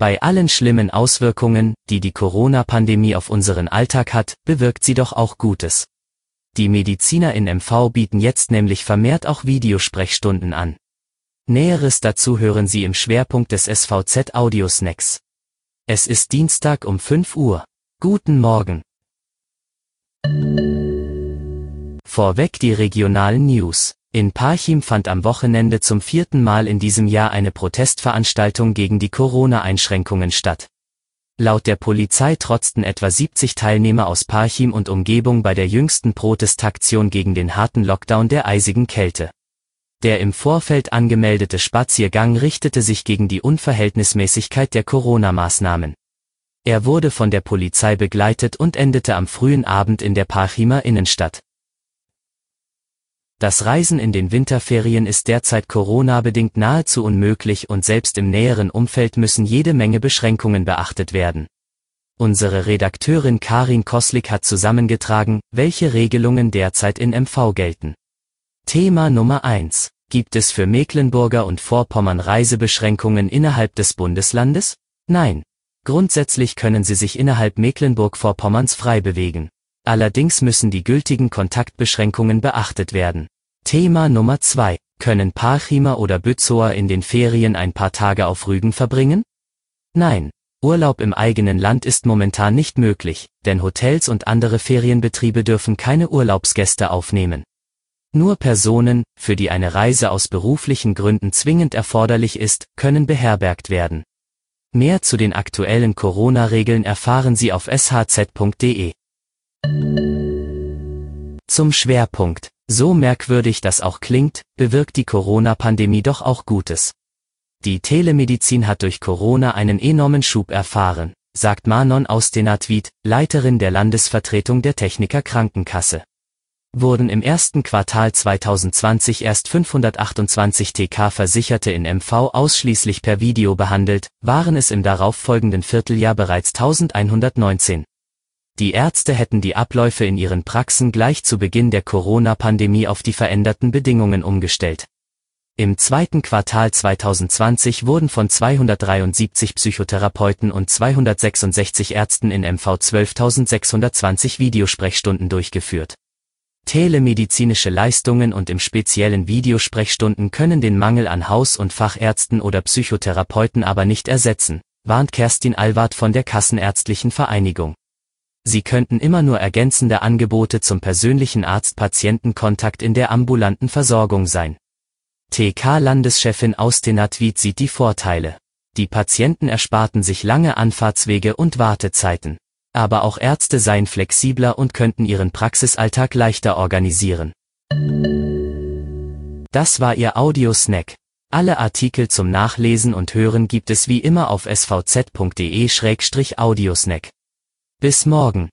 Bei allen schlimmen Auswirkungen, die die Corona-Pandemie auf unseren Alltag hat, bewirkt sie doch auch Gutes. Die Mediziner in MV bieten jetzt nämlich vermehrt auch Videosprechstunden an. Näheres dazu hören Sie im Schwerpunkt des SVZ Audiosnacks. Es ist Dienstag um 5 Uhr. Guten Morgen. Vorweg die regionalen News. In Parchim fand am Wochenende zum vierten Mal in diesem Jahr eine Protestveranstaltung gegen die Corona-Einschränkungen statt. Laut der Polizei trotzten etwa 70 Teilnehmer aus Parchim und Umgebung bei der jüngsten Protestaktion gegen den harten Lockdown der eisigen Kälte. Der im Vorfeld angemeldete Spaziergang richtete sich gegen die Unverhältnismäßigkeit der Corona-Maßnahmen. Er wurde von der Polizei begleitet und endete am frühen Abend in der Parchimer Innenstadt. Das Reisen in den Winterferien ist derzeit Corona-bedingt nahezu unmöglich und selbst im näheren Umfeld müssen jede Menge Beschränkungen beachtet werden. Unsere Redakteurin Karin Koslik hat zusammengetragen, welche Regelungen derzeit in MV gelten. Thema Nummer 1. Gibt es für Mecklenburger und Vorpommern Reisebeschränkungen innerhalb des Bundeslandes? Nein. Grundsätzlich können sie sich innerhalb Mecklenburg-Vorpommerns frei bewegen. Allerdings müssen die gültigen Kontaktbeschränkungen beachtet werden. Thema Nummer 2. Können Parchimer oder Bützower in den Ferien ein paar Tage auf Rügen verbringen? Nein. Urlaub im eigenen Land ist momentan nicht möglich, denn Hotels und andere Ferienbetriebe dürfen keine Urlaubsgäste aufnehmen. Nur Personen, für die eine Reise aus beruflichen Gründen zwingend erforderlich ist, können beherbergt werden. Mehr zu den aktuellen Corona-Regeln erfahren Sie auf shz.de. Zum Schwerpunkt. So merkwürdig das auch klingt, bewirkt die Corona-Pandemie doch auch Gutes. Die Telemedizin hat durch Corona einen enormen Schub erfahren, sagt Manon Austenatwied, Leiterin der Landesvertretung der Techniker Krankenkasse. Wurden im ersten Quartal 2020 erst 528 TK-Versicherte in MV ausschließlich per Video behandelt, waren es im darauffolgenden Vierteljahr bereits 1119. Die Ärzte hätten die Abläufe in ihren Praxen gleich zu Beginn der Corona-Pandemie auf die veränderten Bedingungen umgestellt. Im zweiten Quartal 2020 wurden von 273 Psychotherapeuten und 266 Ärzten in MV 12.620 Videosprechstunden durchgeführt. Telemedizinische Leistungen und im speziellen Videosprechstunden können den Mangel an Haus- und Fachärzten oder Psychotherapeuten aber nicht ersetzen, warnt Kerstin Alward von der Kassenärztlichen Vereinigung. Sie könnten immer nur ergänzende Angebote zum persönlichen Arzt-Patienten-Kontakt in der ambulanten Versorgung sein. TK-Landeschefin Austenatwied sieht die Vorteile. Die Patienten ersparten sich lange Anfahrtswege und Wartezeiten. Aber auch Ärzte seien flexibler und könnten ihren Praxisalltag leichter organisieren. Das war Ihr Audiosnack. Alle Artikel zum Nachlesen und Hören gibt es wie immer auf svz.de-audiosnack. Bis morgen.